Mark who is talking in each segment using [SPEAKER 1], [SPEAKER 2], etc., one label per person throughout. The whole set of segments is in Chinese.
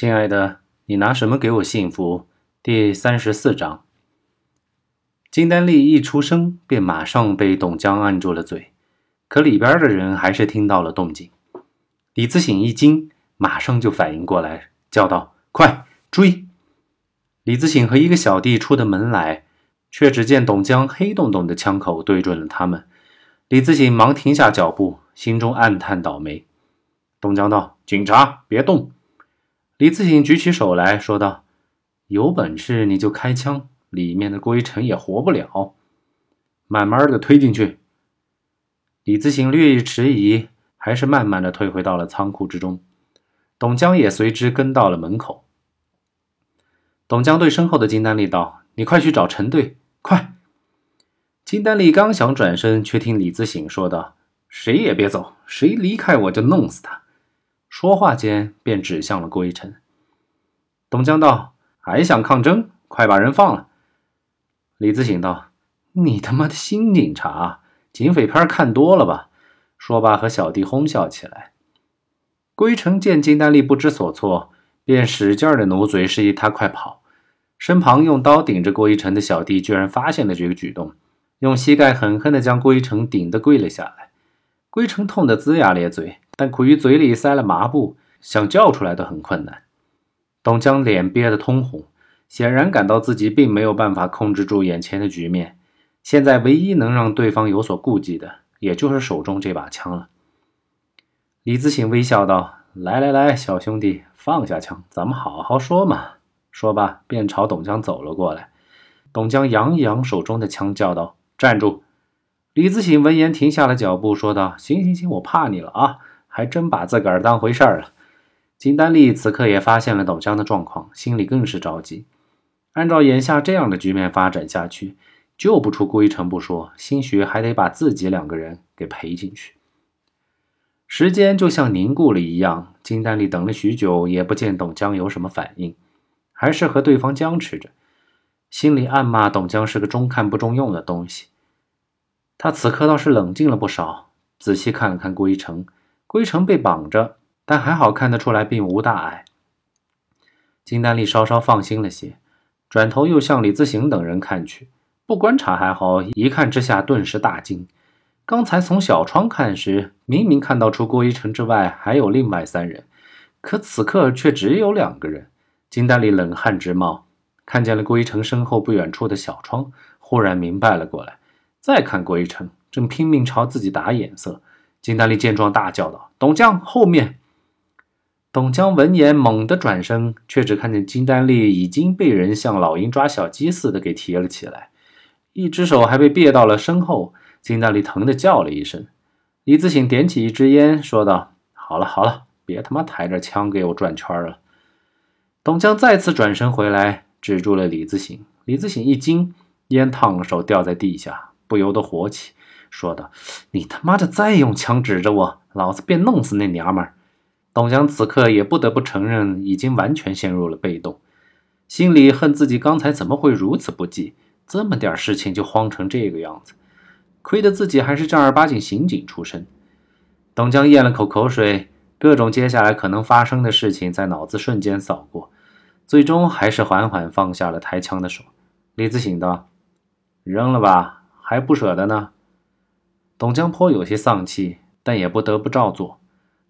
[SPEAKER 1] 亲爱的，你拿什么给我幸福？第三十四章。金丹丽一出声，便马上被董江按住了嘴，可里边的人还是听到了动静。李自省一惊，马上就反应过来，叫道：“快追！”李自省和一个小弟出的门来，却只见董江黑洞洞的枪口对准了他们。李自省忙停下脚步，心中暗叹倒霉。董江道：“警察，别动！”李自省举起手来说道：“有本事你就开枪，里面的郭一成也活不了。慢慢的推进去。”李自省略一迟疑，还是慢慢的退回到了仓库之中。董江也随之跟到了门口。董江对身后的金丹丽道：“你快去找陈队，快！”金丹丽刚想转身，却听李自省说道：“谁也别走，谁离开我就弄死他。”说话间，便指向了郭一晨。董江道：“还想抗争？快把人放了！”李自省道：“你他妈的新警察，警匪片看多了吧？”说罢，和小弟哄笑起来。郭一成见金丹丽不知所措，便使劲的努嘴，示意他快跑。身旁用刀顶着郭一成的小弟居然发现了这个举动，用膝盖狠狠地将郭一成顶得跪了下来。郭一成痛得龇牙咧嘴。但苦于嘴里塞了麻布，想叫出来都很困难。董江脸憋得通红，显然感到自己并没有办法控制住眼前的局面。现在唯一能让对方有所顾忌的，也就是手中这把枪了。李自省微笑道：“来来来，小兄弟，放下枪，咱们好好说嘛。”说罢，便朝董江走了过来。董江扬一扬手中的枪，叫道：“站住！”李自省闻言停下了脚步，说道：“行行行，我怕你了啊。”还真把自个儿当回事儿了。金丹丽此刻也发现了董江的状况，心里更是着急。按照眼下这样的局面发展下去，救不出顾一成不说，兴许还得把自己两个人给赔进去。时间就像凝固了一样，金丹丽等了许久，也不见董江有什么反应，还是和对方僵持着，心里暗骂董江是个中看不中用的东西。他此刻倒是冷静了不少，仔细看了看顾一成。归程被绑着，但还好看得出来并无大碍。金丹丽稍稍放心了些，转头又向李自行等人看去。不观察还好，一看之下顿时大惊。刚才从小窗看时，明明看到除郭一成之外还有另外三人，可此刻却只有两个人。金丹丽冷汗直冒，看见了郭一成身后不远处的小窗，忽然明白了过来。再看郭一成，正拼命朝自己打眼色。金丹丽见状，大叫道：“董江，后面！”董江闻言，猛地转身，却只看见金丹丽已经被人像老鹰抓小鸡似的给提了起来，一只手还被别到了身后。金丹丽疼得叫了一声。李自省点起一支烟，说道：“好了好了，别他妈抬着枪给我转圈了。”董江再次转身回来，止住了李自省。李自省一惊，烟烫手掉在地下，不由得火起。说道：“你他妈的再用枪指着我，老子便弄死那娘们儿！”董江此刻也不得不承认，已经完全陷入了被动，心里恨自己刚才怎么会如此不济，这么点事情就慌成这个样子，亏得自己还是正儿八经刑警出身。董江咽了口口水，各种接下来可能发生的事情在脑子瞬间扫过，最终还是缓缓放下了抬枪的手。李自省道：“扔了吧，还不舍得呢。”董江颇有些丧气，但也不得不照做。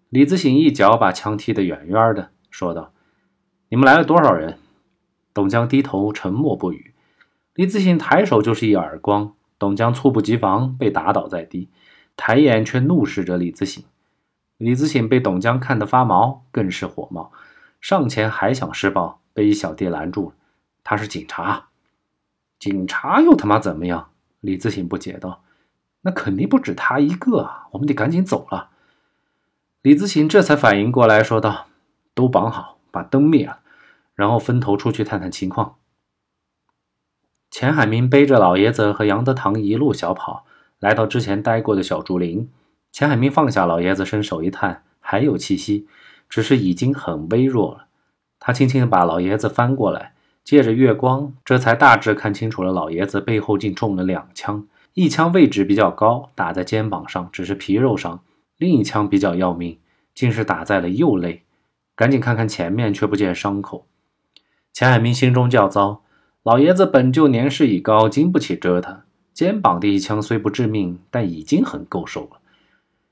[SPEAKER 1] 李自省一脚把枪踢得远远的，说道：“你们来了多少人？”董江低头沉默不语。李自省抬手就是一耳光，董江猝不及防被打倒在地，抬眼却怒视着李自省。李自省被董江看得发毛，更是火冒，上前还想施暴，被一小弟拦住了。他是警察，警察又他妈怎么样？李自省不解道。那肯定不止他一个啊！我们得赶紧走了。李自行这才反应过来，说道：“都绑好，把灯灭了，然后分头出去探探情况。”钱海明背着老爷子和杨德堂一路小跑，来到之前待过的小竹林。钱海明放下老爷子，伸手一探，还有气息，只是已经很微弱了。他轻轻地把老爷子翻过来，借着月光，这才大致看清楚了老爷子背后竟中了两枪。一枪位置比较高，打在肩膀上，只是皮肉伤；另一枪比较要命，竟是打在了右肋。赶紧看看前面，却不见伤口。钱海明心中叫糟，老爷子本就年事已高，经不起折腾。肩膀的一枪虽不致命，但已经很够受了。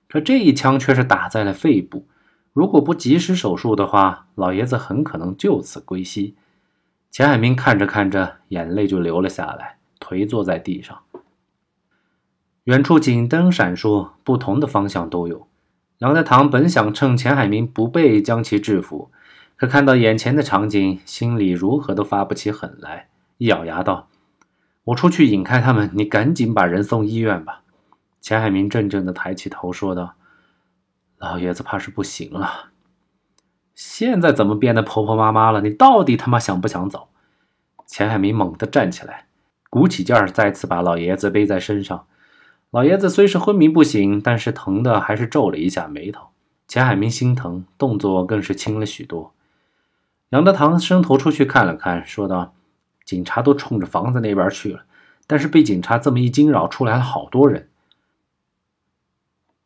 [SPEAKER 1] 可这一枪却是打在了肺部，如果不及时手术的话，老爷子很可能就此归西。钱海明看着看着，眼泪就流了下来，颓坐在地上。远处警灯闪烁，不同的方向都有。杨德堂本想趁钱海明不备将其制服，可看到眼前的场景，心里如何都发不起狠来，一咬牙道。我出去引开他们，你赶紧把人送医院吧。钱海明怔怔地抬起头说道：“老爷子怕是不行了。现在怎么变得婆婆妈妈了？你到底他妈想不想走？”钱海明猛地站起来，鼓起劲儿，再次把老爷子背在身上。老爷子虽是昏迷不醒，但是疼的还是皱了一下眉头。钱海明心疼，动作更是轻了许多。杨德堂伸头出去看了看，说道。警察都冲着房子那边去了，但是被警察这么一惊扰，出来了好多人。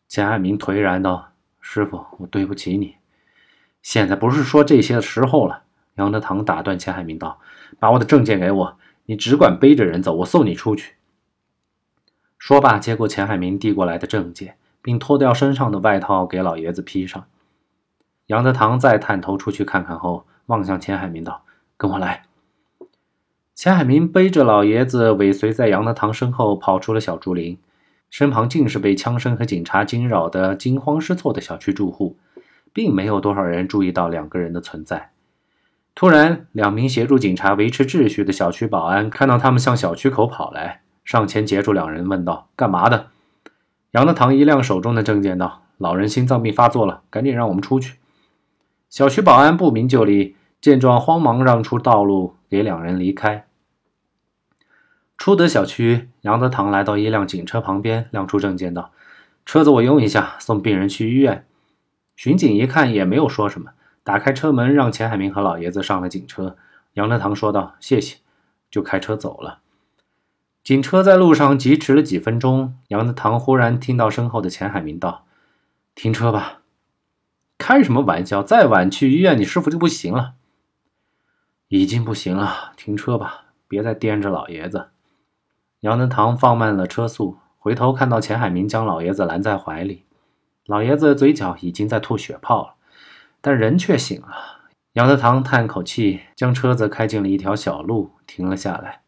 [SPEAKER 1] 钱海明颓然道：“师傅，我对不起你，现在不是说这些的时候了。”杨德堂打断钱海明道：“把我的证件给我，你只管背着人走，我送你出去。”说罢，接过钱海明递过来的证件，并脱掉身上的外套给老爷子披上。杨德堂再探头出去看看后，望向钱海明道：“跟我来。”钱海明背着老爷子尾随在杨德堂身后跑出了小竹林，身旁尽是被枪声和警察惊扰的惊慌失措的小区住户，并没有多少人注意到两个人的存在。突然，两名协助警察维持秩序的小区保安看到他们向小区口跑来，上前截住两人，问道：“干嘛的？”杨德堂一亮手中的证件，道：“老人心脏病发作了，赶紧让我们出去。”小区保安不明就里，见状慌忙让出道路给两人离开。出得小区，杨德堂来到一辆警车旁边，亮出证件道：“车子我用一下，送病人去医院。”巡警一看也没有说什么，打开车门让钱海明和老爷子上了警车。杨德堂说道：“谢谢。”就开车走了。警车在路上疾驰了几分钟，杨德堂忽然听到身后的钱海明道：“停车吧！开什么玩笑？再晚去医院，你师傅就不行了。”已经不行了，停车吧，别再颠着老爷子。杨德堂放慢了车速，回头看到钱海明将老爷子拦在怀里，老爷子嘴角已经在吐血泡了，但人却醒了。杨德堂叹口气，将车子开进了一条小路，停了下来。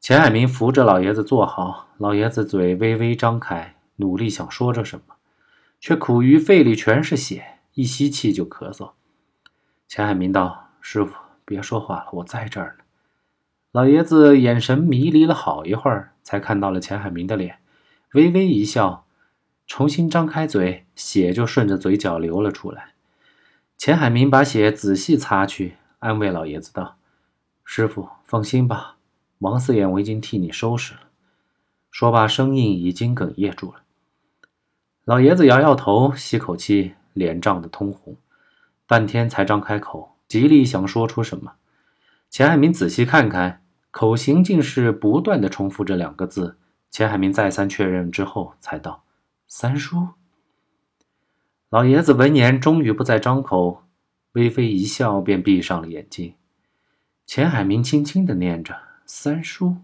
[SPEAKER 1] 钱海明扶着老爷子坐好，老爷子嘴微微张开，努力想说着什么，却苦于肺里全是血，一吸气就咳嗽。钱海明道：“师傅，别说话了，我在这儿呢。”老爷子眼神迷离了好一会儿，才看到了钱海明的脸，微微一笑，重新张开嘴，血就顺着嘴角流了出来。钱海明把血仔细擦去，安慰老爷子道：“师傅放心吧，王四眼我已经替你收拾了。”说罢，声音已经哽咽住了。老爷子摇摇头，吸口气，脸涨得通红，半天才张开口，极力想说出什么。钱海明仔细看看，口型竟是不断的重复这两个字。钱海明再三确认之后，才道：“三叔。”老爷子闻言，终于不再张口，微微一笑，便闭上了眼睛。钱海明轻轻的念着：“三叔，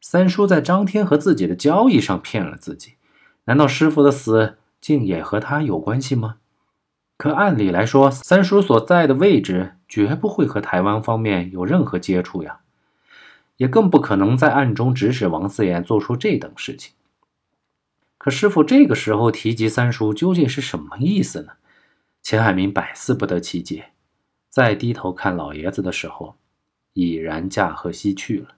[SPEAKER 1] 三叔在张天和自己的交易上骗了自己，难道师傅的死竟也和他有关系吗？”可按理来说，三叔所在的位置绝不会和台湾方面有任何接触呀，也更不可能在暗中指使王四眼做出这等事情。可师傅这个时候提及三叔，究竟是什么意思呢？钱海明百思不得其解。再低头看老爷子的时候，已然驾鹤西去了。